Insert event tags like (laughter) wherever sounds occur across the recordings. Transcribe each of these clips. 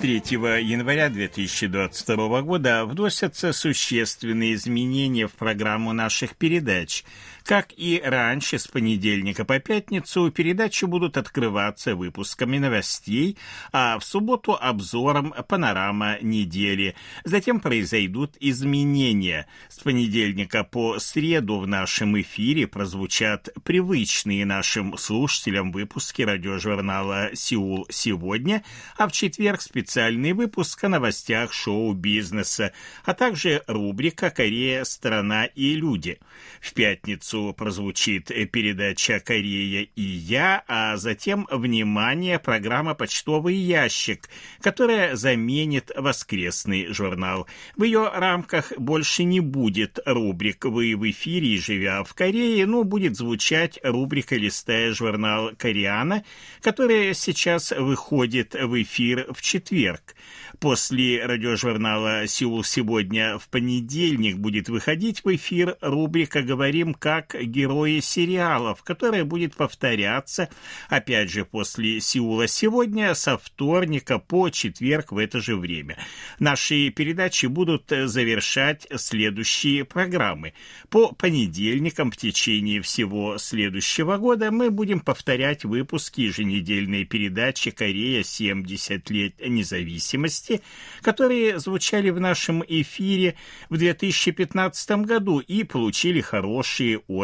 3 января 2022 года вносятся существенные изменения в программу наших передач – как и раньше, с понедельника по пятницу передачи будут открываться выпусками новостей, а в субботу обзором панорама недели. Затем произойдут изменения. С понедельника по среду в нашем эфире прозвучат привычные нашим слушателям выпуски радиожурнала «Сеул сегодня», а в четверг специальный выпуск о новостях шоу-бизнеса, а также рубрика «Корея, страна и люди». В пятницу часу прозвучит передача «Корея и я», а затем, внимание, программа «Почтовый ящик», которая заменит воскресный журнал. В ее рамках больше не будет рубрик «Вы в эфире, живя в Корее», но будет звучать рубрика «Листая журнал Кореана», которая сейчас выходит в эфир в четверг. После радиожурнала «Сеул сегодня» в понедельник будет выходить в эфир рубрика «Говорим как герои сериалов», которая будет повторяться, опять же, после «Сеула сегодня» со вторника по четверг в это же время. Наши передачи будут завершать следующие программы. По понедельникам в течение всего следующего года мы будем повторять выпуски еженедельной передачи «Корея. 70 лет независимости», которые звучали в нашем эфире в 2015 году и получили хорошие отзывы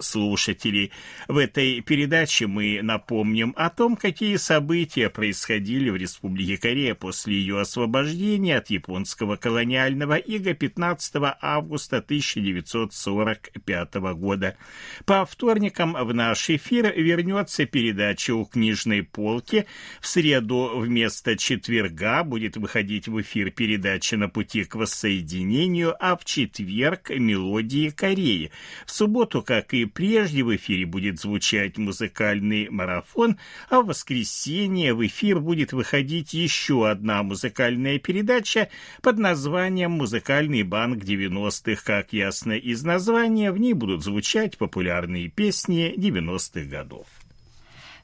слушателей. В этой передаче мы напомним о том, какие события происходили в Республике Корея после ее освобождения от японского колониального ига 15 августа 1945 года. По вторникам в наш эфир вернется передача у книжной полки. В среду вместо четверга будет выходить в эфир передача «На пути к воссоединению», а в четверг «Мелодии Кореи». В субботу, как и прежде, в эфире будет звучать музыкальный марафон, а в воскресенье в эфир будет выходить еще одна музыкальная передача под названием «Музыкальный банк 90-х». Как ясно из названия, в ней будут звучать популярные песни 90-х годов.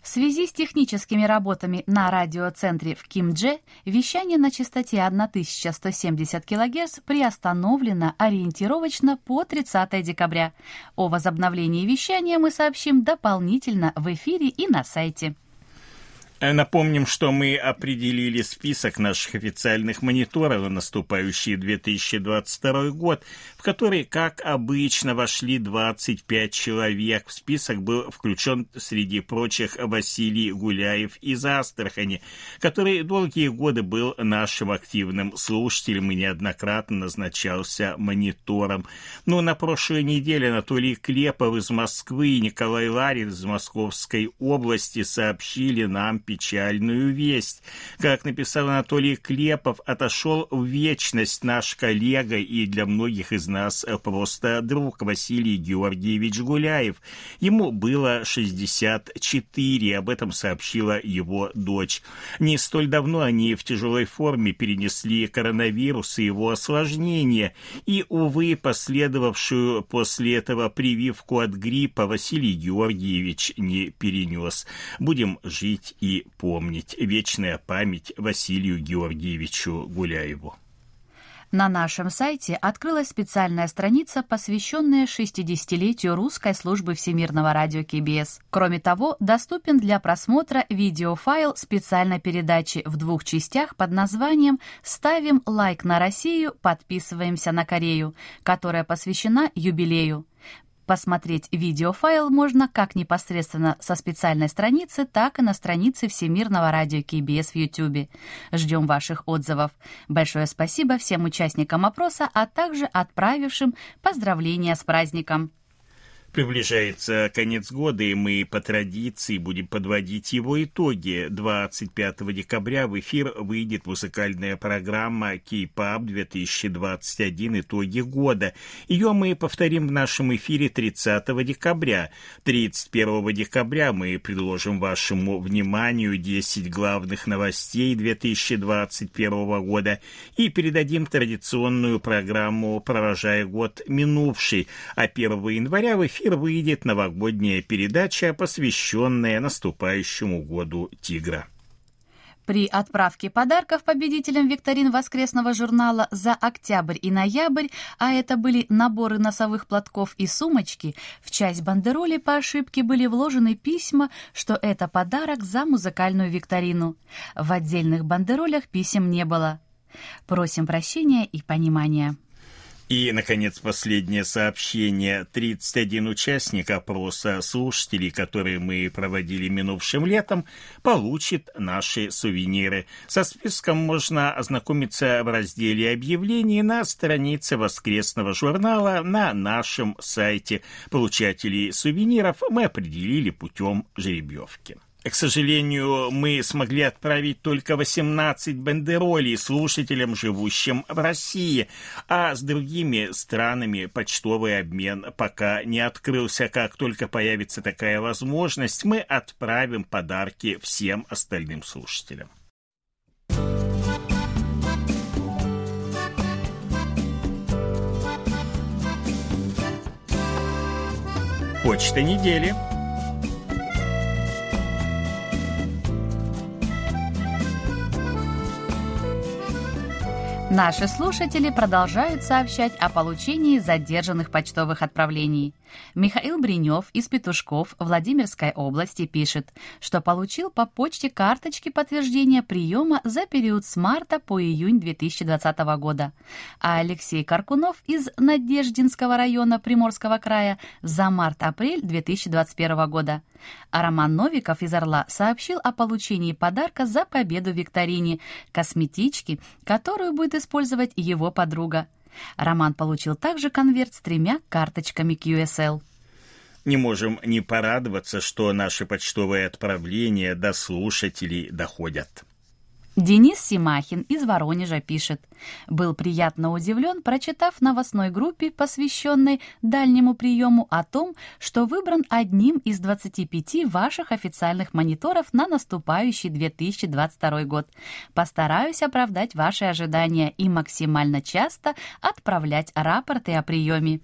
В связи с техническими работами на радиоцентре в Кимдже вещание на частоте 1170 кГц приостановлено ориентировочно по 30 декабря. О возобновлении вещания мы сообщим дополнительно в эфире и на сайте. Э, напомним, что мы определили список наших официальных мониторов на наступающий 2022 год, в который, как обычно, вошли 25 человек. В список был включен среди прочих Василий Гуляев из Астрахани, который долгие годы был нашим активным слушателем и неоднократно назначался монитором. Но на прошлой неделе Анатолий Клепов из Москвы и Николай Ларин из Московской области сообщили нам печальную весть. Как написал Анатолий Клепов, отошел в вечность наш коллега и для многих из нас просто друг Василий Георгиевич Гуляев. Ему было 64, об этом сообщила его дочь. Не столь давно они в тяжелой форме перенесли коронавирус и его осложнения, и, увы, последовавшую после этого прививку от гриппа Василий Георгиевич не перенес. Будем жить и помнить. Вечная память Василию Георгиевичу Гуляеву. На нашем сайте открылась специальная страница, посвященная 60-летию русской службы Всемирного радио КБС. Кроме того, доступен для просмотра видеофайл специальной передачи в двух частях под названием «Ставим лайк на Россию, подписываемся на Корею», которая посвящена юбилею. Посмотреть видеофайл можно как непосредственно со специальной страницы, так и на странице Всемирного радио КБС в YouTube. Ждем ваших отзывов. Большое спасибо всем участникам опроса, а также отправившим поздравления с праздником. Приближается конец года, и мы по традиции будем подводить его итоги. 25 декабря в эфир выйдет музыкальная программа K-Pop 2021 «Итоги года». Ее мы повторим в нашем эфире 30 декабря. 31 декабря мы предложим вашему вниманию 10 главных новостей 2021 года и передадим традиционную программу «Провожая год минувший», а 1 января в эфир эфир выйдет новогодняя передача, посвященная наступающему году тигра. При отправке подарков победителям викторин воскресного журнала за октябрь и ноябрь, а это были наборы носовых платков и сумочки, в часть бандероли по ошибке были вложены письма, что это подарок за музыкальную викторину. В отдельных бандеролях писем не было. Просим прощения и понимания. И, наконец, последнее сообщение. 31 участник опроса слушателей, которые мы проводили минувшим летом, получит наши сувениры. Со списком можно ознакомиться в разделе объявлений на странице воскресного журнала на нашем сайте. Получателей сувениров мы определили путем жеребьевки. К сожалению, мы смогли отправить только 18 бандеролей слушателям, живущим в России, а с другими странами почтовый обмен пока не открылся. Как только появится такая возможность, мы отправим подарки всем остальным слушателям. Почта недели – Наши слушатели продолжают сообщать о получении задержанных почтовых отправлений. Михаил Бринев из Петушков Владимирской области пишет, что получил по почте карточки подтверждения приема за период с марта по июнь 2020 года. А Алексей Каркунов из Надеждинского района Приморского края за март-апрель 2021 года. А Роман Новиков из Орла сообщил о получении подарка за победу в викторине – косметички, которую будет использовать его подруга. Роман получил также конверт с тремя карточками QSL. Не можем не порадоваться, что наши почтовые отправления до слушателей доходят. Денис Симахин из Воронежа пишет. Был приятно удивлен, прочитав новостной группе, посвященной дальнему приему, о том, что выбран одним из 25 ваших официальных мониторов на наступающий 2022 год. Постараюсь оправдать ваши ожидания и максимально часто отправлять рапорты о приеме.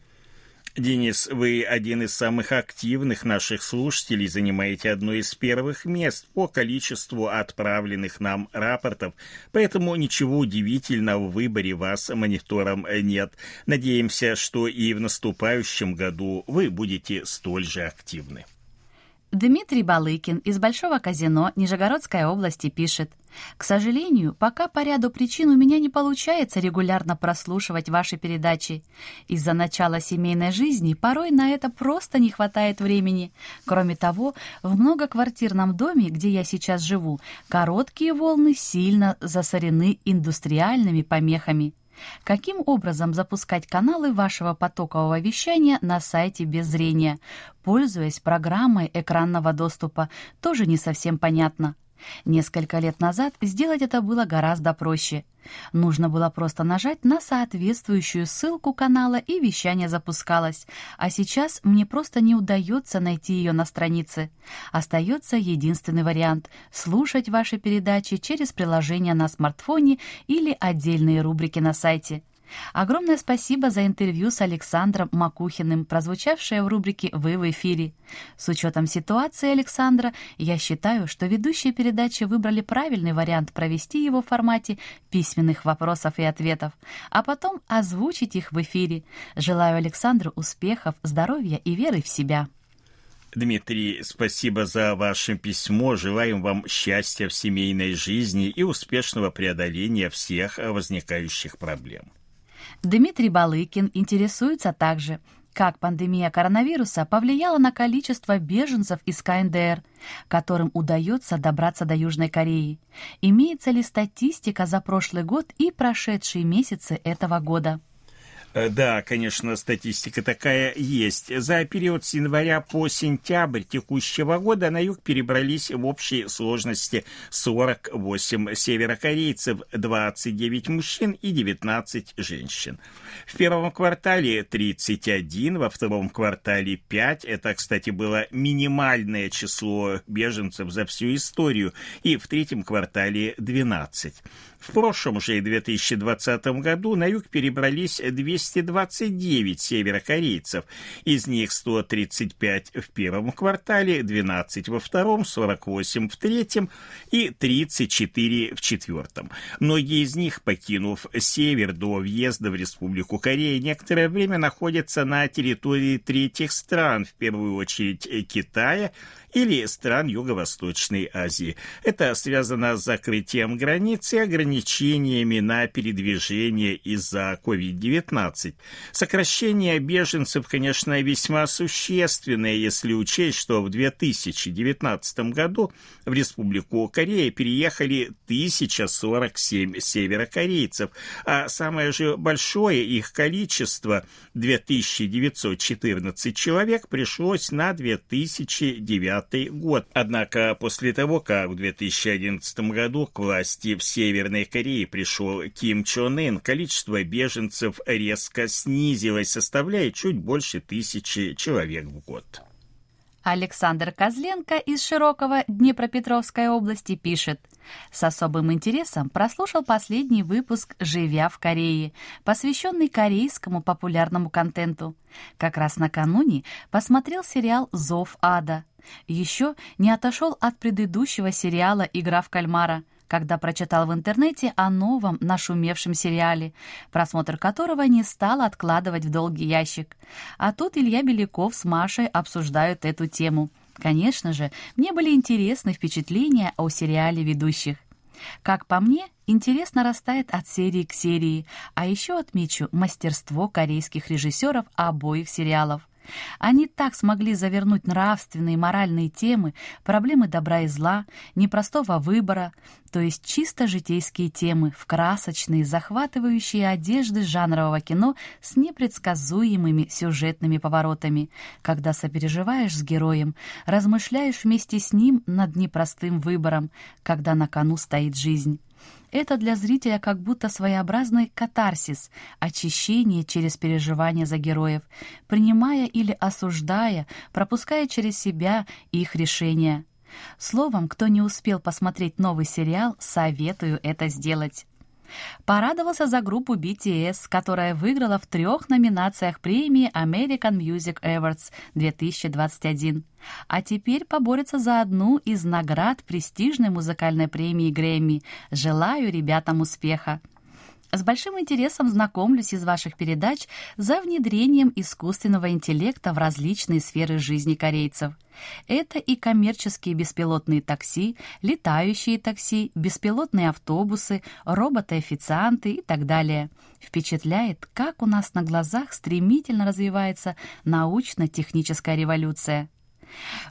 Денис, вы один из самых активных наших слушателей, занимаете одно из первых мест по количеству отправленных нам рапортов, поэтому ничего удивительного в выборе вас монитором нет. Надеемся, что и в наступающем году вы будете столь же активны. Дмитрий Балыкин из Большого казино Нижегородской области пишет. К сожалению, пока по ряду причин у меня не получается регулярно прослушивать ваши передачи. Из-за начала семейной жизни порой на это просто не хватает времени. Кроме того, в многоквартирном доме, где я сейчас живу, короткие волны сильно засорены индустриальными помехами. Каким образом запускать каналы вашего потокового вещания на сайте без зрения, пользуясь программой экранного доступа, тоже не совсем понятно. Несколько лет назад сделать это было гораздо проще. Нужно было просто нажать на соответствующую ссылку канала, и вещание запускалось. А сейчас мне просто не удается найти ее на странице. Остается единственный вариант — слушать ваши передачи через приложение на смартфоне или отдельные рубрики на сайте — Огромное спасибо за интервью с Александром Макухиным, прозвучавшее в рубрике «Вы в эфире». С учетом ситуации Александра, я считаю, что ведущие передачи выбрали правильный вариант провести его в формате письменных вопросов и ответов, а потом озвучить их в эфире. Желаю Александру успехов, здоровья и веры в себя. Дмитрий, спасибо за ваше письмо. Желаем вам счастья в семейной жизни и успешного преодоления всех возникающих проблем. Дмитрий Балыкин интересуется также, как пандемия коронавируса повлияла на количество беженцев из КНДР, которым удается добраться до Южной Кореи. Имеется ли статистика за прошлый год и прошедшие месяцы этого года? Э, да, конечно, статистика такая есть. За период с января по сентябрь текущего года на юг перебрались в общей сложности 48 северокорейцев, 29 мужчин и 19 женщин. В первом квартале 31, во втором квартале 5. Это, кстати, было минимальное число беженцев за всю историю. И в третьем квартале 12. В прошлом же 2020 году на юг перебрались 229 северокорейцев, из них 135 в первом квартале, 12 во втором, 48 в третьем и 34 в четвертом. Многие из них, покинув север до въезда в Республику Корея, некоторое время находятся на территории третьих стран, в первую очередь Китая, или стран Юго-Восточной Азии. Это связано с закрытием границ и ограничениями на передвижение из-за COVID-19. Сокращение беженцев, конечно, весьма существенное, если учесть, что в 2019 году в Республику Корея переехали 1047 северокорейцев, а самое же большое их количество, 2914 человек, пришлось на 2009 год. Однако после того, как в 2011 году к власти в Северной Корее пришел Ким Чон Ын, количество беженцев резко снизилось, составляя чуть больше тысячи человек в год. Александр Козленко из Широкого Днепропетровской области пишет. С особым интересом прослушал последний выпуск «Живя в Корее», посвященный корейскому популярному контенту. Как раз накануне посмотрел сериал «Зов ада». Еще не отошел от предыдущего сериала «Игра в кальмара», когда прочитал в интернете о новом нашумевшем сериале, просмотр которого не стал откладывать в долгий ящик. А тут Илья Беляков с Машей обсуждают эту тему. Конечно же, мне были интересны впечатления о сериале ведущих. Как по мне, интерес нарастает от серии к серии, а еще отмечу мастерство корейских режиссеров обоих сериалов. Они так смогли завернуть нравственные и моральные темы, проблемы добра и зла, непростого выбора, то есть чисто житейские темы, в красочные, захватывающие одежды жанрового кино с непредсказуемыми сюжетными поворотами, когда сопереживаешь с героем, размышляешь вместе с ним над непростым выбором, когда на кону стоит жизнь. Это для зрителя как будто своеобразный катарсис, очищение через переживания за героев, принимая или осуждая, пропуская через себя их решения. Словом, кто не успел посмотреть новый сериал, советую это сделать. Порадовался за группу BTS, которая выиграла в трех номинациях премии American Music Awards 2021. А теперь поборется за одну из наград престижной музыкальной премии Грэмми. Желаю ребятам успеха! С большим интересом знакомлюсь из ваших передач за внедрением искусственного интеллекта в различные сферы жизни корейцев. Это и коммерческие беспилотные такси, летающие такси, беспилотные автобусы, роботы-официанты и так далее. Впечатляет, как у нас на глазах стремительно развивается научно-техническая революция.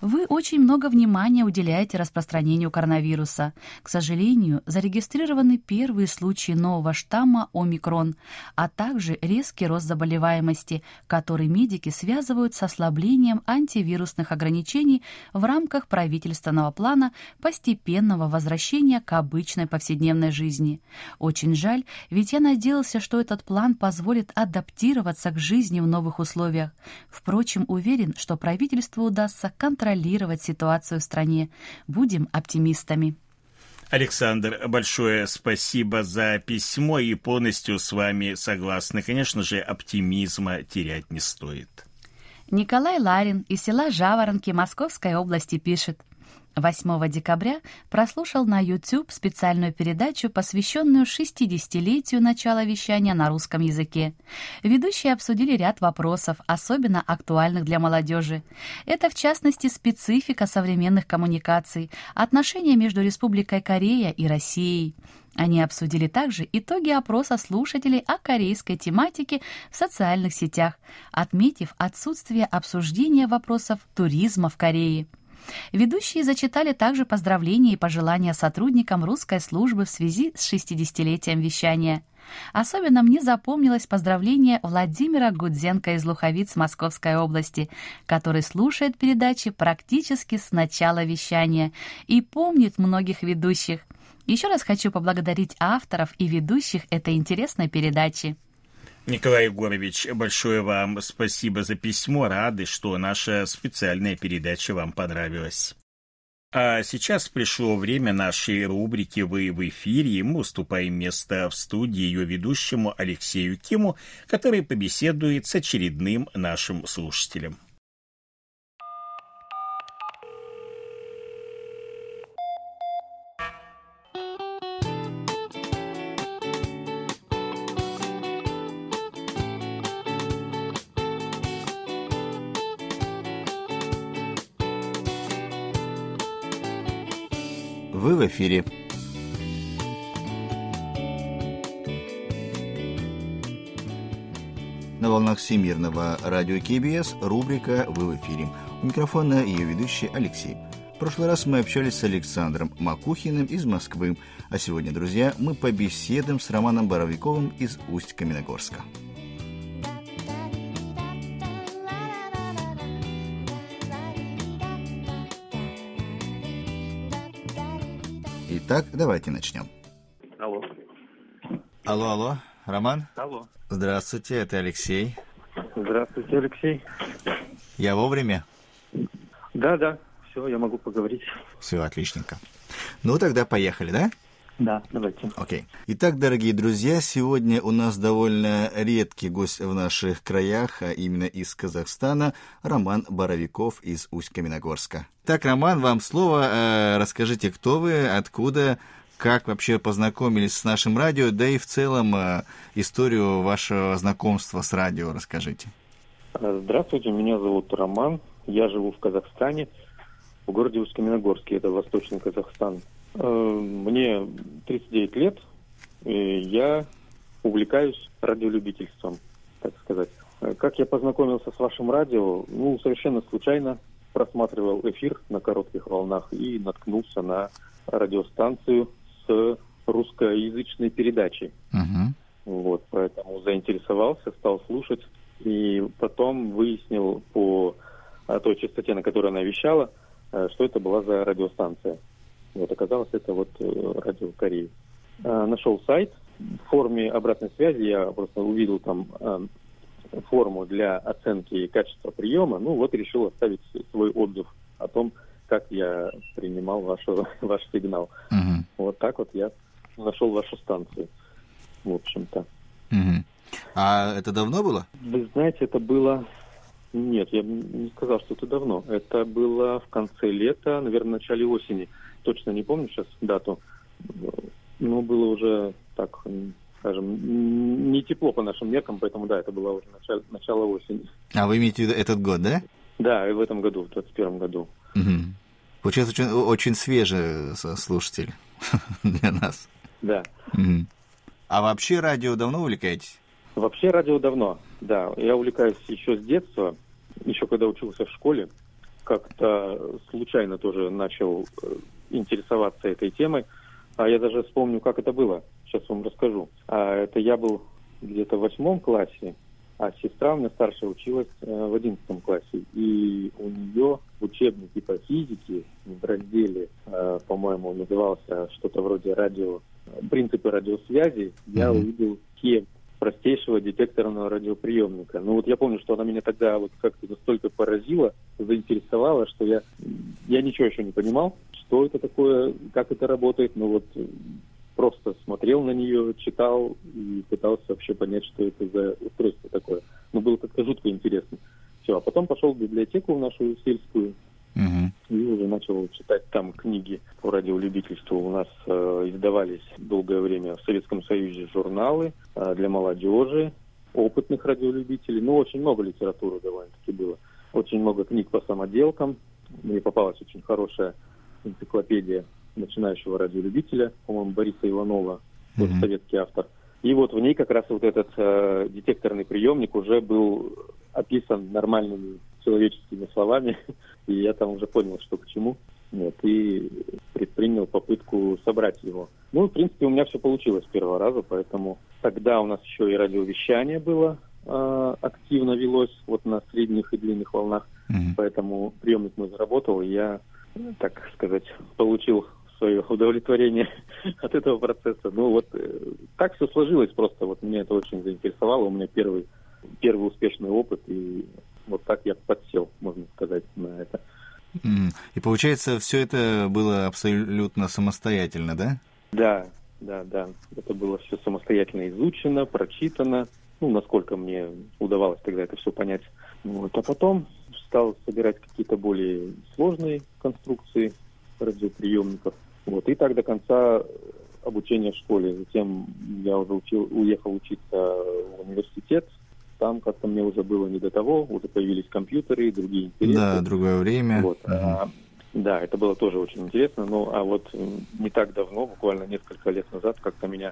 Вы очень много внимания уделяете распространению коронавируса. К сожалению, зарегистрированы первые случаи нового штамма омикрон, а также резкий рост заболеваемости, который медики связывают с ослаблением антивирусных ограничений в рамках правительственного плана постепенного возвращения к обычной повседневной жизни. Очень жаль, ведь я надеялся, что этот план позволит адаптироваться к жизни в новых условиях. Впрочем, уверен, что правительству удастся контролировать ситуацию в стране. Будем оптимистами. Александр, большое спасибо за письмо и полностью с вами согласны. Конечно же, оптимизма терять не стоит. Николай Ларин из села Жаворонки Московской области пишет – 8 декабря прослушал на YouTube специальную передачу, посвященную 60-летию начала вещания на русском языке. Ведущие обсудили ряд вопросов, особенно актуальных для молодежи. Это, в частности, специфика современных коммуникаций, отношения между Республикой Корея и Россией. Они обсудили также итоги опроса слушателей о корейской тематике в социальных сетях, отметив отсутствие обсуждения вопросов туризма в Корее. Ведущие зачитали также поздравления и пожелания сотрудникам русской службы в связи с 60-летием вещания. Особенно мне запомнилось поздравление Владимира Гудзенко из Луховиц Московской области, который слушает передачи практически с начала вещания и помнит многих ведущих. Еще раз хочу поблагодарить авторов и ведущих этой интересной передачи. Николай Егорович, большое вам спасибо за письмо. Рады, что наша специальная передача вам понравилась. А сейчас пришло время нашей рубрики «Вы в эфире», мы уступаем место в студии ее ведущему Алексею Киму, который побеседует с очередным нашим слушателем. Эфире. На волнах Всемирного радио КБС рубрика «Вы в эфире». У микрофона ее ведущий Алексей. В прошлый раз мы общались с Александром Макухиным из Москвы, а сегодня, друзья, мы побеседуем с Романом Боровиковым из Усть-Каменогорска. Итак, давайте начнем. Алло. Алло, алло, Роман? Алло. Здравствуйте, это Алексей. Здравствуйте, Алексей. Я вовремя? Да, да, все, я могу поговорить. Все, отличненько. Ну, тогда поехали, да? Да, давайте. Окей. Итак, дорогие друзья, сегодня у нас довольно редкий гость в наших краях, а именно из Казахстана, Роман Боровиков из Усть-Каменогорска. Так, Роман, вам слово. Э, расскажите, кто вы, откуда, как вообще познакомились с нашим радио, да и в целом э, историю вашего знакомства с радио расскажите. Здравствуйте, меня зовут Роман. Я живу в Казахстане, в городе Усть-Каменогорске, это Восточный Казахстан. Э, мне 39 лет, и я увлекаюсь радиолюбительством, так сказать. Э, как я познакомился с вашим радио? Ну, совершенно случайно просматривал эфир на коротких волнах и наткнулся на радиостанцию с русскоязычной передачей. Угу. Вот, поэтому заинтересовался, стал слушать. И потом выяснил по той частоте, на которой она вещала, э, что это была за радиостанция. Вот оказалось, это вот э, радио Кореи. А, нашел сайт. В форме обратной связи я просто увидел там а, форму для оценки качества приема. Ну вот решил оставить свой отзыв о том, как я принимал вашу, (laughs) ваш сигнал. Угу. Вот так вот я нашел вашу станцию. В общем-то. Угу. А это давно было? Вы знаете, это было... Нет, я не сказал, что это давно. Это было в конце лета, наверное, в начале осени точно не помню сейчас дату, но было уже так, скажем, не тепло по нашим меркам, поэтому да, это было уже начало, начало осени. А вы имеете в виду этот год, да? Да, и в этом году, в 2021 году. Угу. Получается, очень, очень свежий слушатель (laughs) для нас. Да. Угу. А вообще радио давно увлекаетесь? Вообще радио давно, да. Я увлекаюсь еще с детства, еще когда учился в школе. Как-то случайно тоже начал э, интересоваться этой темой. А я даже вспомню, как это было. Сейчас вам расскажу. А это я был где-то в восьмом классе, а сестра у меня старшая училась э, в одиннадцатом классе. И у нее в учебнике по физике в разделе, э, по-моему, назывался что-то вроде радио, принципы радиосвязи, я увидел схему простейшего детекторного радиоприемника. Ну вот я помню, что она меня тогда вот как-то настолько поразила, заинтересовала, что я, я ничего еще не понимал, что это такое, как это работает, но вот просто смотрел на нее, читал и пытался вообще понять, что это за устройство такое. Ну, было как-то жутко интересно. Все, а потом пошел в библиотеку в нашу сельскую, Угу. И уже начал читать там книги по радиолюбительству. У нас э, издавались долгое время в Советском Союзе журналы э, для молодежи, опытных радиолюбителей. Ну, очень много литературы довольно-таки было. Очень много книг по самоделкам. Мне попалась очень хорошая энциклопедия начинающего радиолюбителя, по-моему, Бориса Иванова, тоже Мгм. советский автор. И вот в ней как раз вот этот э, детекторный приемник уже был описан нормальными человеческими словами, (laughs) и я там уже понял, что к чему. Вот, и предпринял попытку собрать его. Ну, в принципе, у меня все получилось с первого раза, поэтому тогда у нас еще и радиовещание было э, активно велось вот на средних и длинных волнах, mm-hmm. поэтому приемник мой заработал, и я, так сказать, получил свое удовлетворение (laughs) от этого процесса. Ну вот э, так все сложилось просто, вот меня это очень заинтересовало, у меня первый, первый успешный опыт, и вот так я подсел, можно сказать, на это. И получается, все это было абсолютно самостоятельно, да? Да, да, да. Это было все самостоятельно изучено, прочитано. Ну, насколько мне удавалось тогда это все понять. Вот. А потом стал собирать какие-то более сложные конструкции радиоприемников. Вот. И так до конца обучения в школе. Затем я уже учил, уехал учиться в университет там как-то мне уже было не до того, уже появились компьютеры и другие интересы. Да, другое время. Вот. Угу. А, да, это было тоже очень интересно. Ну, а вот не так давно, буквально несколько лет назад, как-то меня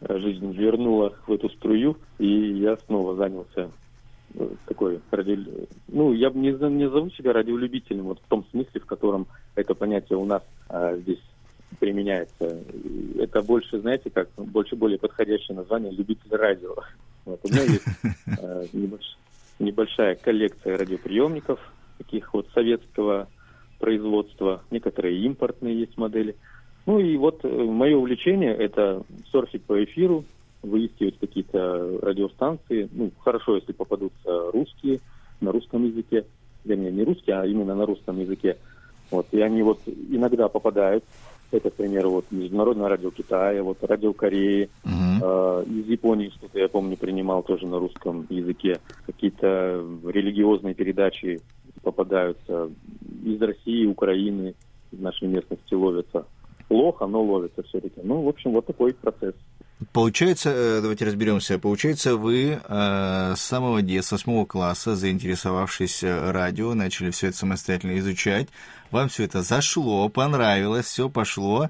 э, жизнь вернула в эту струю, и я снова занялся э, такой радио... Ну, я бы не, не зову себя радиолюбителем, вот в том смысле, в котором это понятие у нас а, здесь применяется. Это больше, знаете, как больше более подходящее название любитель радио. Вот, у меня есть (laughs) э, небольш, небольшая коллекция радиоприемников, таких вот советского производства, некоторые импортные есть модели. Ну и вот э, мое увлечение – это серфить по эфиру, выискивать какие-то радиостанции. Ну, хорошо, если попадутся русские, на русском языке. Вернее, не русские, а именно на русском языке. Вот, и они вот иногда попадают это, к примеру, вот Международное радио Китая, вот радио Кореи. Uh-huh. Э, из Японии что-то, я помню, принимал тоже на русском языке. Какие-то религиозные передачи попадаются. Из России, Украины, из нашей местности ловятся. Плохо, но ловятся все-таки. Ну, в общем, вот такой процесс. Получается, э, давайте разберемся, получается, вы э, с самого детства, с восьмого класса, заинтересовавшись э, радио, начали все это самостоятельно изучать, вам все это зашло, понравилось, все пошло,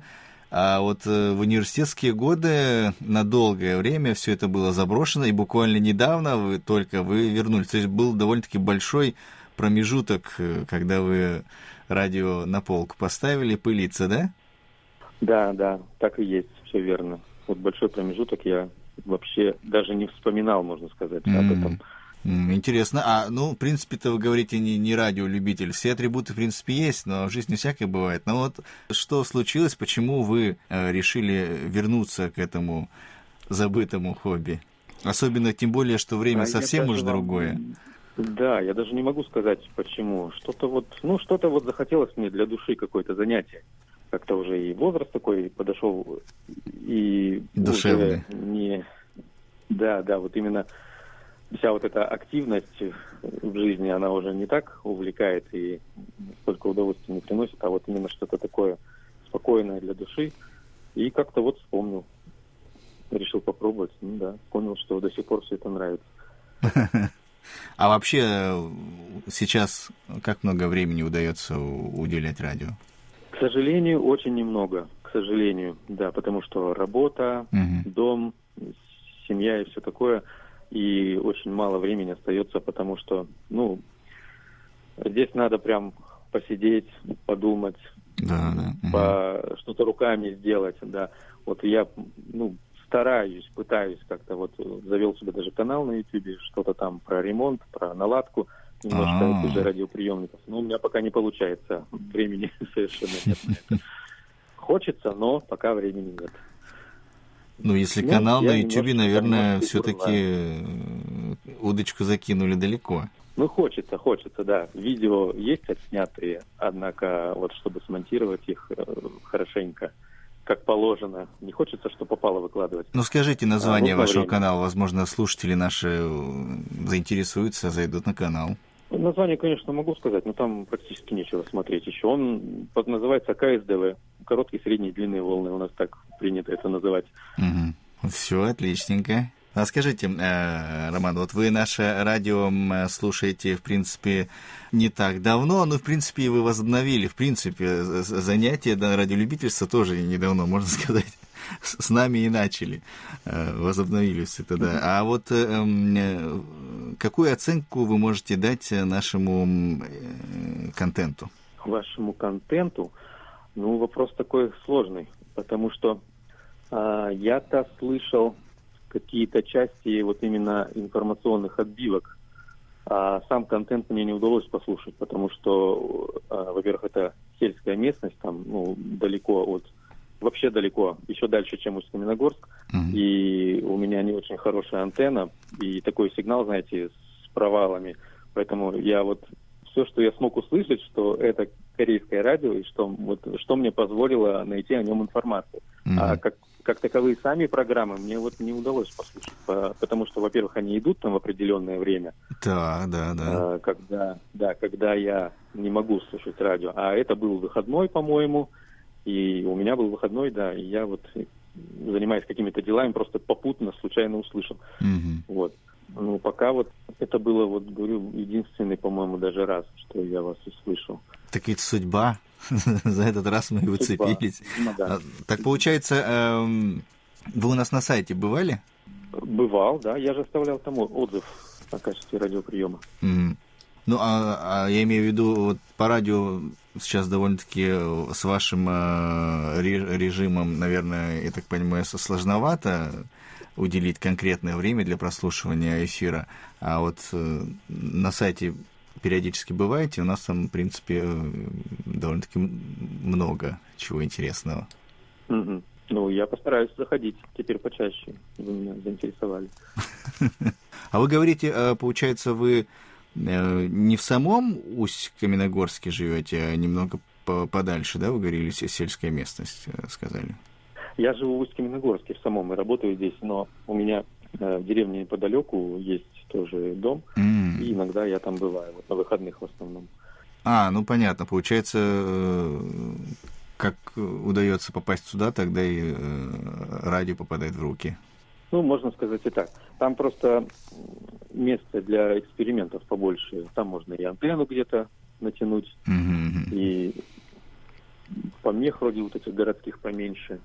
а вот в университетские годы на долгое время все это было заброшено, и буквально недавно вы только вы вернулись. То есть был довольно-таки большой промежуток, когда вы радио на полку поставили пылиться, да? Да, да, так и есть, все верно вот большой промежуток я вообще даже не вспоминал, можно сказать, mm. об этом. Интересно. А, ну, в принципе-то вы говорите не, не радиолюбитель. Все атрибуты, в принципе, есть, но в жизни всякое бывает. Но вот что случилось, почему вы э, решили вернуться к этому забытому хобби? Особенно, тем более, что время а совсем уж вам... другое. Да, я даже не могу сказать, почему. Что-то вот, ну, что-то вот захотелось мне для души какое-то занятие как-то уже и возраст такой подошел, и Душевный. не... Да, да, вот именно вся вот эта активность в жизни, она уже не так увлекает и столько удовольствия не приносит, а вот именно что-то такое спокойное для души. И как-то вот вспомнил, решил попробовать, ну да, понял, что до сих пор все это нравится. (laughs) А вообще сейчас как много времени удается уделять радио? Сожалению, очень немного. К сожалению, да, потому что работа, угу. дом, семья и все такое. И очень мало времени остается, потому что, ну, здесь надо прям посидеть, подумать, да, да. Угу. По, что-то руками сделать, да. Вот я, ну, стараюсь, пытаюсь как-то вот завел себе даже канал на YouTube, что-то там про ремонт, про наладку немножко А-а-а. уже радиоприемников. Но у меня пока не получается. Времени (laughs) совершенно нет. Хочется, но пока времени нет. Ну, если ну, канал на YouTube, наверное, все-таки э, удочку закинули далеко. Ну, хочется, хочется, да. Видео есть отснятые, однако вот чтобы смонтировать их э, хорошенько, как положено. Не хочется, что попало выкладывать. Ну, скажите название а, вашего время. канала. Возможно, слушатели наши э, заинтересуются, зайдут на канал. Название, конечно, могу сказать, но там практически нечего смотреть еще. Он называется КСДВ. Короткие, средние, длинные волны. У нас так принято это называть. Угу. Все отличненько. А скажите, э, Роман, вот вы наше радио слушаете, в принципе, не так давно, но, в принципе, вы возобновили, в принципе, занятия да, радиолюбительства тоже недавно, можно (laughs) сказать с нами и начали, э, возобновили все это, да. А вот э, эм, какую оценку вы можете дать нашему контенту? Вашему контенту? Ну, вопрос такой сложный, потому что а, я-то слышал какие-то части вот именно информационных отбивок, а сам контент мне не удалось послушать, потому что, а, во-первых, это сельская местность, там ну, далеко от вообще далеко, еще дальше, чем Усть-Каменогорск. Mm-hmm. И у меня не очень хорошая антенна, и такой сигнал, знаете, с провалами. Поэтому я вот все, что я смог услышать, что это корейское радио, и что, вот, что мне позволило найти о нем информацию. Mm-hmm. А как, как таковые сами программы мне вот не удалось послушать, по, потому что, во-первых, они идут там в определенное время. Да, да, да. А, когда, да, когда я не могу слушать радио. А это был выходной, по-моему, и у меня был выходной, да, и я вот занимаясь какими-то делами, просто попутно, случайно услышал. Mm-hmm. Вот. Ну, пока вот это было, вот говорю, единственный, по-моему, даже раз, что я вас услышал. Так ведь судьба. (laughs) За этот раз мы и уцепились. Ну, да. А, так получается, эм, вы у нас на сайте бывали? Бывал, да. Я же оставлял там отзыв о качестве радиоприема. Mm. Ну, а, а я имею в виду, вот по радио сейчас довольно-таки с вашим э, режимом, наверное, я так понимаю, сложновато уделить конкретное время для прослушивания эфира. А вот э, на сайте периодически бываете, у нас там, в принципе, э, довольно-таки много чего интересного. Mm-hmm. Ну, я постараюсь заходить теперь почаще. Вы меня заинтересовали. (laughs) А вы говорите, получается, вы Э, не в самом Усть-Каменогорске живете, а немного подальше, да, вы говорили, сельская местность, э, сказали? Я живу в Усть-Каменогорске в самом и работаю здесь, но у меня э, в деревне неподалеку есть тоже дом, mm. и иногда я там бываю, вот на выходных в основном. А, ну понятно, получается, как удается попасть сюда, тогда и радио попадает в руки. Ну, можно сказать и так. Там просто место для экспериментов побольше. Там можно и антенну где-то натянуть, mm-hmm. и помех вроде вот этих городских поменьше.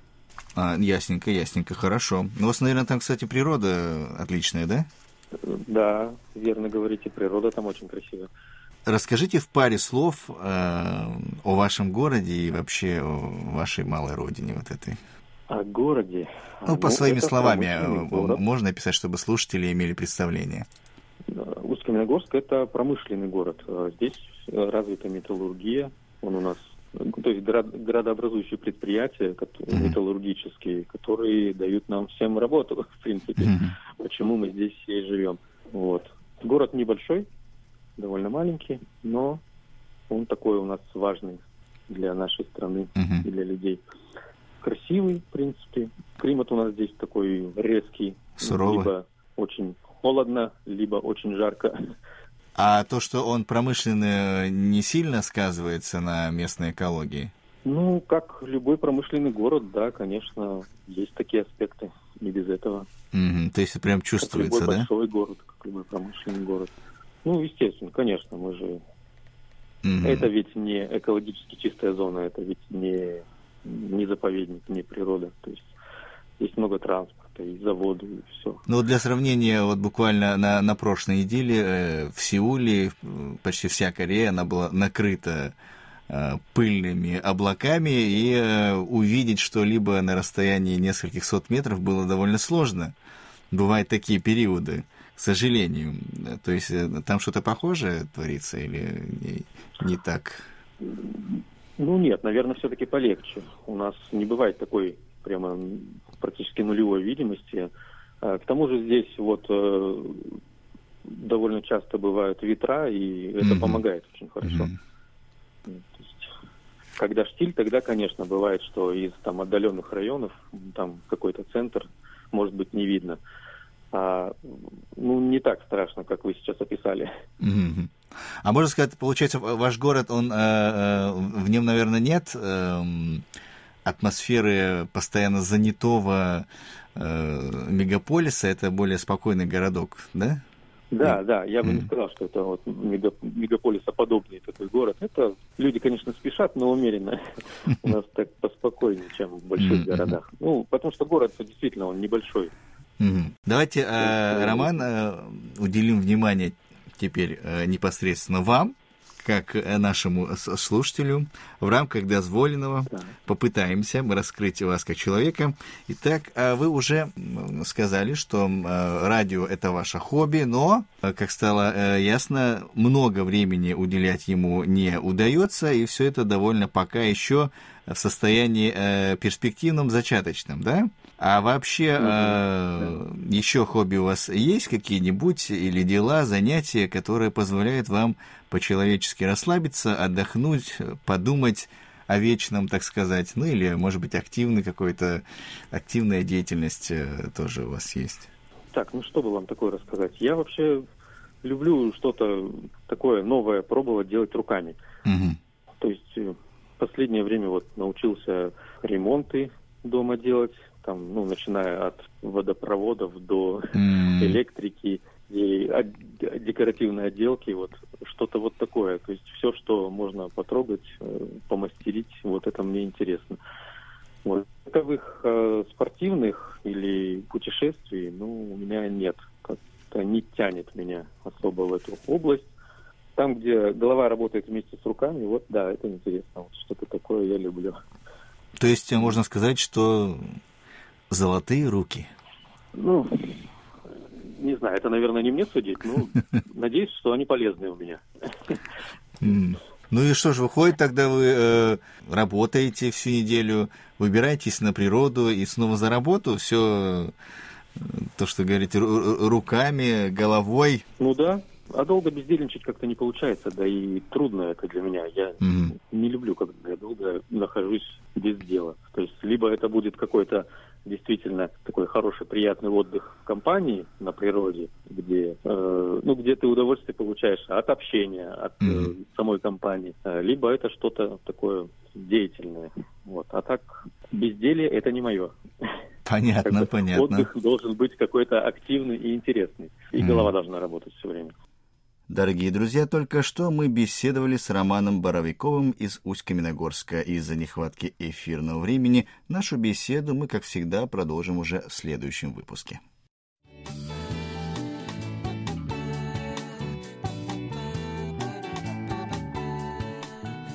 А, ясненько, ясненько, хорошо. Ну, у вас, наверное, там, кстати, природа отличная, да? Да, верно говорите, природа там очень красивая. Расскажите в паре слов э, о вашем городе и вообще о вашей малой родине вот этой. О городе? Ну, по ну, своими словами, э, можно описать, чтобы слушатели имели представление. Усть-Каменогорск – это промышленный город. Э, здесь э, развита металлургия. Он у нас то есть градообразующие предприятия mm-hmm. металлургические, которые дают нам всем работу, (laughs) в принципе. Mm-hmm. Почему мы здесь все и живем. Вот. Город небольшой, довольно маленький, но он такой у нас важный для нашей страны mm-hmm. и для людей. Красивый, в принципе. Климат у нас здесь такой резкий. Суровый. Либо очень холодно, либо очень жарко. А то, что он промышленный, не сильно сказывается на местной экологии? Ну, как любой промышленный город, да, конечно, есть такие аспекты, не без этого. Mm-hmm. То есть прям чувствуется, как любой да? большой город, как любой промышленный город. Ну, естественно, конечно, мы же... Mm-hmm. Это ведь не экологически чистая зона, это ведь не, не заповедник, не природа. То есть есть много транспорта и заводы, и все. Ну, для сравнения, вот буквально на, на прошлой неделе э, в Сеуле почти вся Корея, она была накрыта э, пыльными облаками, и э, увидеть что-либо на расстоянии нескольких сот метров было довольно сложно. Бывают такие периоды, к сожалению. То есть там что-то похожее творится или не, не так? Ну нет, наверное, все-таки полегче. У нас не бывает такой прямо практически нулевой видимости. А, к тому же здесь вот э, довольно часто бывают ветра, и это mm-hmm. помогает очень хорошо. Mm-hmm. есть, когда штиль, тогда, конечно, бывает, что из там отдаленных районов там какой-то центр может быть не видно. А, ну, не так страшно, как вы сейчас описали. Mm-hmm. А можно сказать, получается, ваш город, он э, э, в нем, наверное, нет э, атмосферы постоянно занятого э, мегаполиса, это более спокойный городок, да? Да, да, я бы mm. не сказал, что это вот мегаполисоподобный такой город. Это люди, конечно, спешат, но умеренно. (laughs) У нас так поспокойнее, чем в больших городах. Ну, потому что город действительно он небольшой. Давайте, Роман, уделим внимание теперь э, непосредственно вам, как э, нашему слушателю, в рамках дозволенного да. попытаемся раскрыть вас как человека. Итак, а вы уже сказали, что э, радио – это ваше хобби, но, как стало ясно, много времени уделять ему не удается, и все это довольно пока еще в состоянии перспективном, зачаточном, да? А вообще, э, еще хобби у вас есть какие-нибудь или дела, занятия, которые позволяют вам по-человечески расслабиться, отдохнуть, подумать о вечном, так сказать, ну или, может быть, активный какой-то, активная деятельность э, тоже у вас есть? Так, ну что бы вам такое рассказать? Я вообще люблю что-то такое новое пробовать делать руками. Угу. То есть э, в последнее время вот научился ремонты дома делать, там, ну, начиная от водопроводов до mm. электрики и декоративной отделки, вот что-то вот такое. То есть все, что можно потрогать, э, помастерить, вот это мне интересно. Вот. Таковых э, спортивных или путешествий, ну, у меня нет. Как-то не тянет меня особо в эту область. Там, где голова работает вместе с руками, вот да, это интересно. Вот что-то такое я люблю. То есть можно сказать, что золотые руки? Ну, не знаю, это, наверное, не мне судить, но (laughs) надеюсь, что они полезные у меня. Ну и что ж, выходит, тогда вы э, работаете всю неделю, выбираетесь на природу и снова за работу, все э, то, что говорите, руками, головой. Ну да, а долго бездельничать как-то не получается, да и трудно это для меня. Я mm не люблю, когда я долго нахожусь без дела. То есть либо это будет какой-то действительно такой хороший, приятный отдых в компании на природе, где, э, ну, где ты удовольствие получаешь от общения, от э, самой компании, э, либо это что-то такое деятельное. Вот. А так безделье это не мое. Понятно, понятно. Отдых должен быть какой-то активный и интересный. И mm. голова должна работать все время. Дорогие друзья, только что мы беседовали с Романом Боровиковым из Усть-Каменогорска. Из-за нехватки эфирного времени нашу беседу мы, как всегда, продолжим уже в следующем выпуске.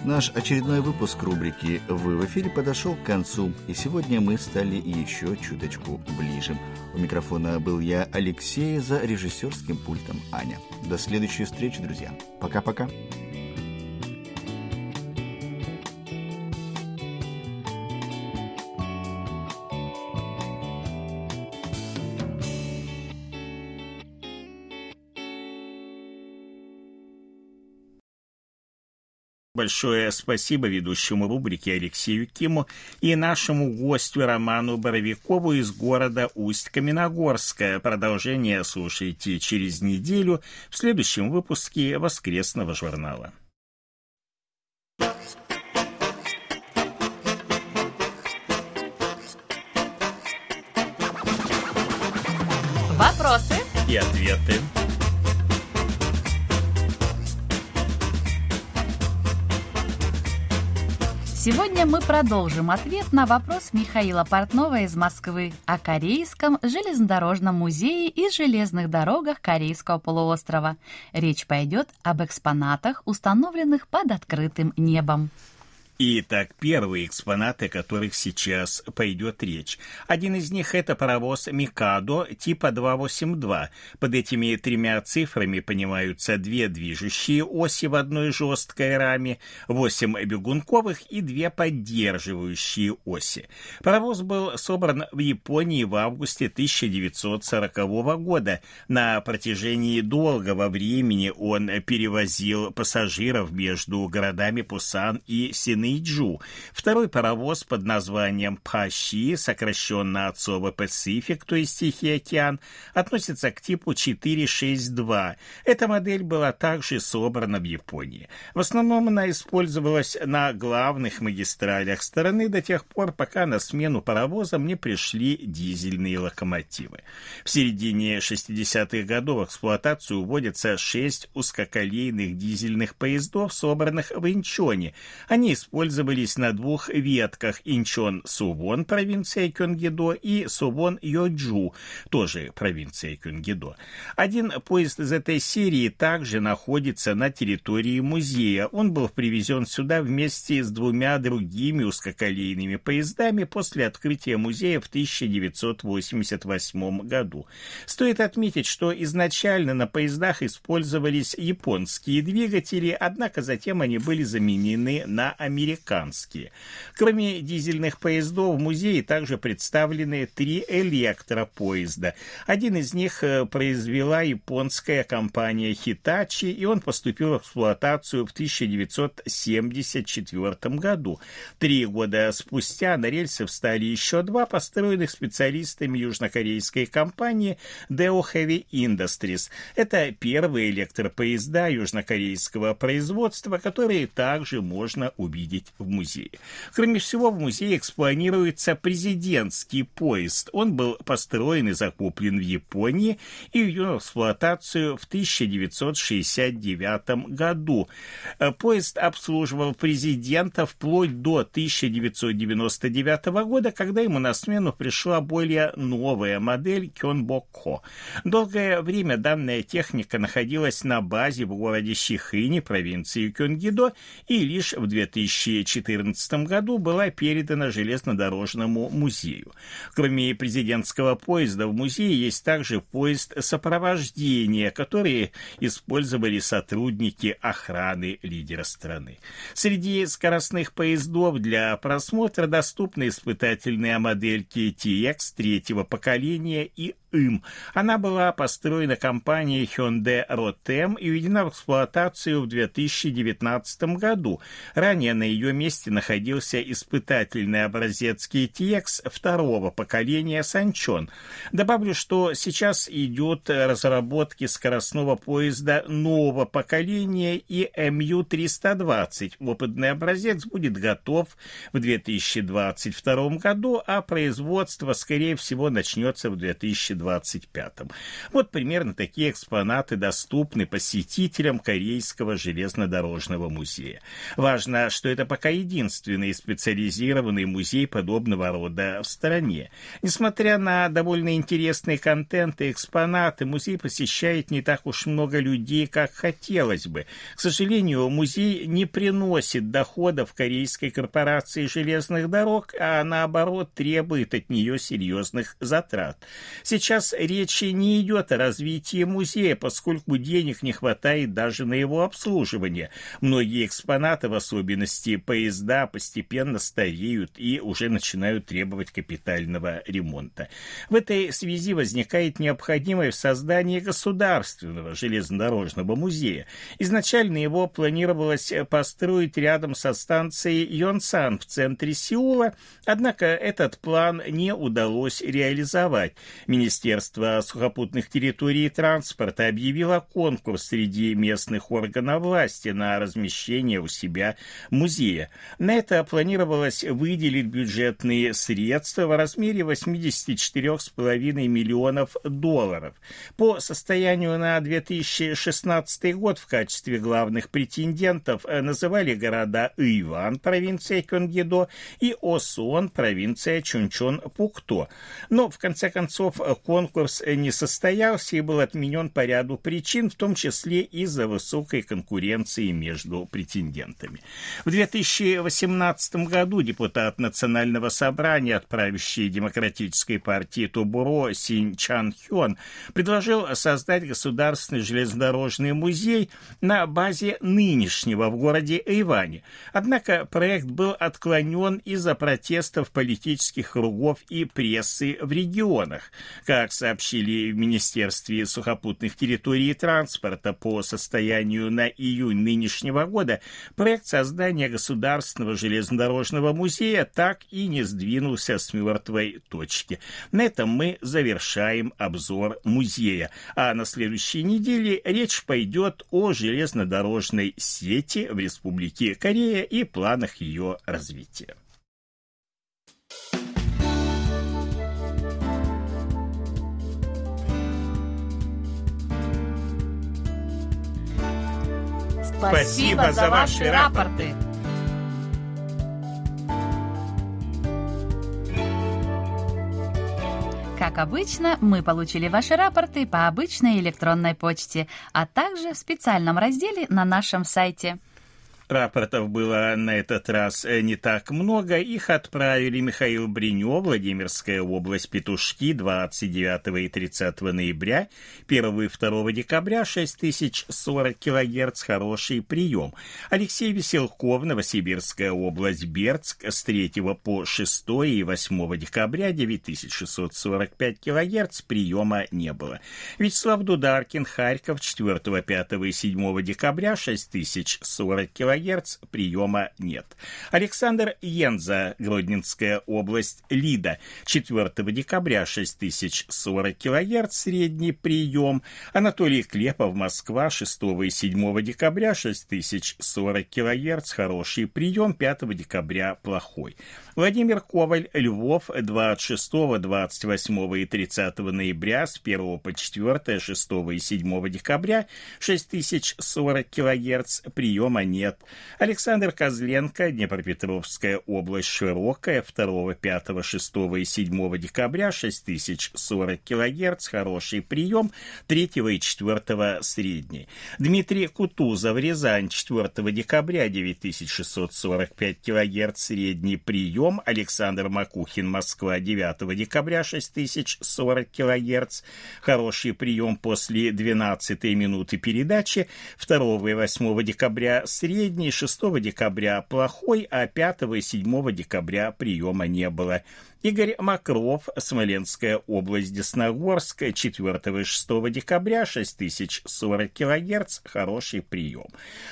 Наш очередной выпуск рубрики «Вы в эфире» подошел к концу, и сегодня мы стали еще чуточку ближе. У микрофона был я, Алексей, за режиссерским пультом Аня. До следующей встречи, друзья. Пока-пока. Большое спасибо ведущему рубрики Алексею Киму и нашему гостю Роману Боровикову из города Усть-Каменогорска. Продолжение слушайте через неделю в следующем выпуске «Воскресного журнала». Вопросы и ответы. Сегодня мы продолжим ответ на вопрос Михаила Портнова из Москвы о Корейском железнодорожном музее и железных дорогах Корейского полуострова. Речь пойдет об экспонатах, установленных под открытым небом. Итак, первые экспонаты, о которых сейчас пойдет речь. Один из них – это паровоз «Микадо» типа 282. Под этими тремя цифрами понимаются две движущие оси в одной жесткой раме, восемь бегунковых и две поддерживающие оси. Паровоз был собран в Японии в августе 1940 года. На протяжении долгого времени он перевозил пассажиров между городами Пусан и Сины Мэйджу. Второй паровоз под названием Пащи, сокращенно от слова Pacific, то есть Тихий океан, относится к типу 462. Эта модель была также собрана в Японии. В основном она использовалась на главных магистралях страны до тех пор, пока на смену паровозам не пришли дизельные локомотивы. В середине 60-х годов в эксплуатацию уводятся шесть узкоколейных дизельных поездов, собранных в Инчоне. Они используются использовались на двух ветках Инчон-Сувон, провинция Кёнгидо, и Сувон-Йоджу, тоже провинция Кёнгидо. Один поезд из этой серии также находится на территории музея. Он был привезен сюда вместе с двумя другими узкоколейными поездами после открытия музея в 1988 году. Стоит отметить, что изначально на поездах использовались японские двигатели, однако затем они были заменены на американские. Кроме дизельных поездов, в музее также представлены три электропоезда. Один из них э, произвела японская компания Hitachi, и он поступил в эксплуатацию в 1974 году. Три года спустя на рельсы встали еще два, построенных специалистами южнокорейской компании Deo Heavy Industries. Это первые электропоезда южнокорейского производства, которые также можно увидеть в музее. Кроме всего, в музее экспонируется президентский поезд. Он был построен и закуплен в Японии и введен в эксплуатацию в 1969 году. Э, поезд обслуживал президента вплоть до 1999 года, когда ему на смену пришла более новая модель Кёнбокко. Долгое время данная техника находилась на базе в городе Сихыни, провинции Кёнгидо, и лишь в 2014 году была передана железнодорожному музею. Кроме президентского поезда в музее есть также поезд сопровождения, который использовали сотрудники охраны лидера страны. Среди скоростных поездов для просмотра доступны испытательные модельки TX третьего поколения и им. Она была построена компанией Hyundai Rotem и введена в эксплуатацию в 2019 году. Ранее на ее месте находился испытательный образец KTX второго поколения Санчон. Добавлю, что сейчас идет разработки скоростного поезда нового поколения и МЮ-320. Опытный образец будет готов в 2022 году, а производство, скорее всего, начнется в 2020 2025. Вот примерно такие экспонаты доступны посетителям Корейского железнодорожного музея. Важно, что это пока единственный специализированный музей подобного рода в стране. Несмотря на довольно интересный контент и экспонаты, музей посещает не так уж много людей, как хотелось бы. К сожалению, музей не приносит доходов корейской корпорации железных дорог, а наоборот требует от нее серьезных затрат. Сейчас сейчас речи не идет о развитии музея, поскольку денег не хватает даже на его обслуживание. Многие экспонаты, в особенности поезда, постепенно стареют и уже начинают требовать капитального ремонта. В этой связи возникает необходимость в создании государственного железнодорожного музея. Изначально его планировалось построить рядом со станцией Йонсан в центре Сеула, однако этот план не удалось реализовать. Министерство Министерство сухопутных территорий и транспорта объявило конкурс среди местных органов власти на размещение у себя музея. На это планировалось выделить бюджетные средства в размере 84,5 миллионов долларов. По состоянию на 2016 год в качестве главных претендентов называли города Иван, провинция Кёнгидо, и Осон, провинция Чунчон-Пукто. Но, в конце концов, конкурс не состоялся и был отменен по ряду причин, в том числе из-за высокой конкуренции между претендентами. В 2018 году депутат Национального собрания от правящей демократической партии Тубуро Син Чан Хён предложил создать государственный железнодорожный музей на базе нынешнего в городе Иване. Однако проект был отклонен из-за протестов политических кругов и прессы в регионах. Как как сообщили в Министерстве сухопутных территорий и транспорта по состоянию на июнь нынешнего года, проект создания Государственного железнодорожного музея так и не сдвинулся с мертвой точки. На этом мы завершаем обзор музея. А на следующей неделе речь пойдет о железнодорожной сети в Республике Корея и планах ее развития. Спасибо, за ваши рапорты. Как обычно, мы получили ваши рапорты по обычной электронной почте, а также в специальном разделе на нашем сайте – Рапортов было на этот раз э, не так много. Их отправили Михаил Бринё, Владимирская область, Петушки, 29 и 30 ноября, 1 и 2 декабря, 6040 кГц, хороший прием. Алексей Веселков, Новосибирская область, Бердск, с 3 по 6 и 8 декабря, 9645 кГц, приема не было. Вячеслав Дударкин, Харьков, 4, 5 и 7 декабря, 6040 кГц, кГц приема нет. Александр Йенза, Гродненская область, Лида, 4 декабря 6040 кГц средний прием. Анатолий Клепов, Москва, 6 и 7 декабря 6040 кГц хороший прием, 5 декабря плохой. Владимир Коваль, Львов, 26, 28 и 30 ноября с 1 по 4, 6 и 7 декабря 6040 кГц приема нет. Александр Козленко, Днепропетровская область широкая, 2, 5, 6 и 7 декабря 6040 кГц, хороший прием, 3 и 4 средний. Дмитрий Кутузов, Рязань, 4 декабря 9645 кГц, средний прием, Александр Макухин, Москва, 9 декабря 6040 кГц, хороший прием после 12 минуты передачи, 2 и 8 декабря средний, последний 6 декабря плохой, а 5 и 7 декабря приема не было. Игорь Макров, Смоленская область, Десногорск, 4 и 6 декабря, 6040 кГц, хороший прием.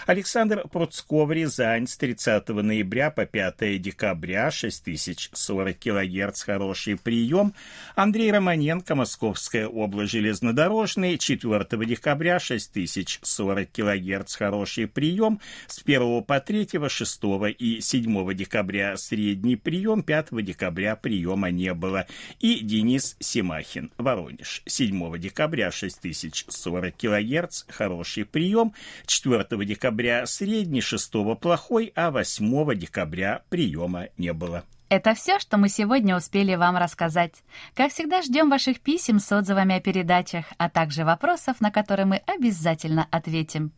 Александр Пруцков, Рязань, с 30 ноября по 5 декабря, 6040 кГц, хороший прием. Андрей Романенко, Московская область, железнодорожный, 4 декабря, 6040 кГц, хороший прием. С 1 по 3, 6 и 7 декабря средний прием, 5 декабря прием приема не было. И Денис Семахин, Воронеж, 7 декабря 6040 кГц, хороший прием, 4 декабря средний, 6 плохой, а 8 декабря приема не было. Это все, что мы сегодня успели вам рассказать. Как всегда, ждем ваших писем с отзывами о передачах, а также вопросов, на которые мы обязательно ответим.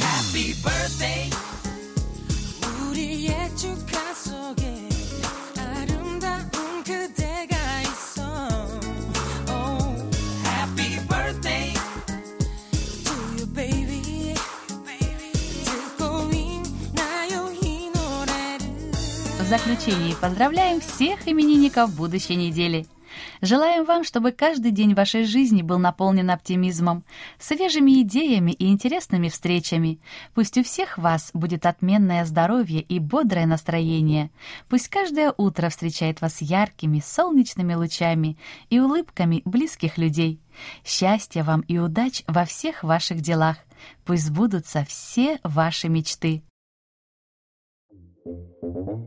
Happy birthday. В заключении поздравляем всех именинников будущей недели. Желаем вам, чтобы каждый день вашей жизни был наполнен оптимизмом, свежими идеями и интересными встречами. Пусть у всех вас будет отменное здоровье и бодрое настроение. Пусть каждое утро встречает вас яркими, солнечными лучами и улыбками близких людей. Счастья вам и удач во всех ваших делах. Пусть сбудутся все ваши мечты. Música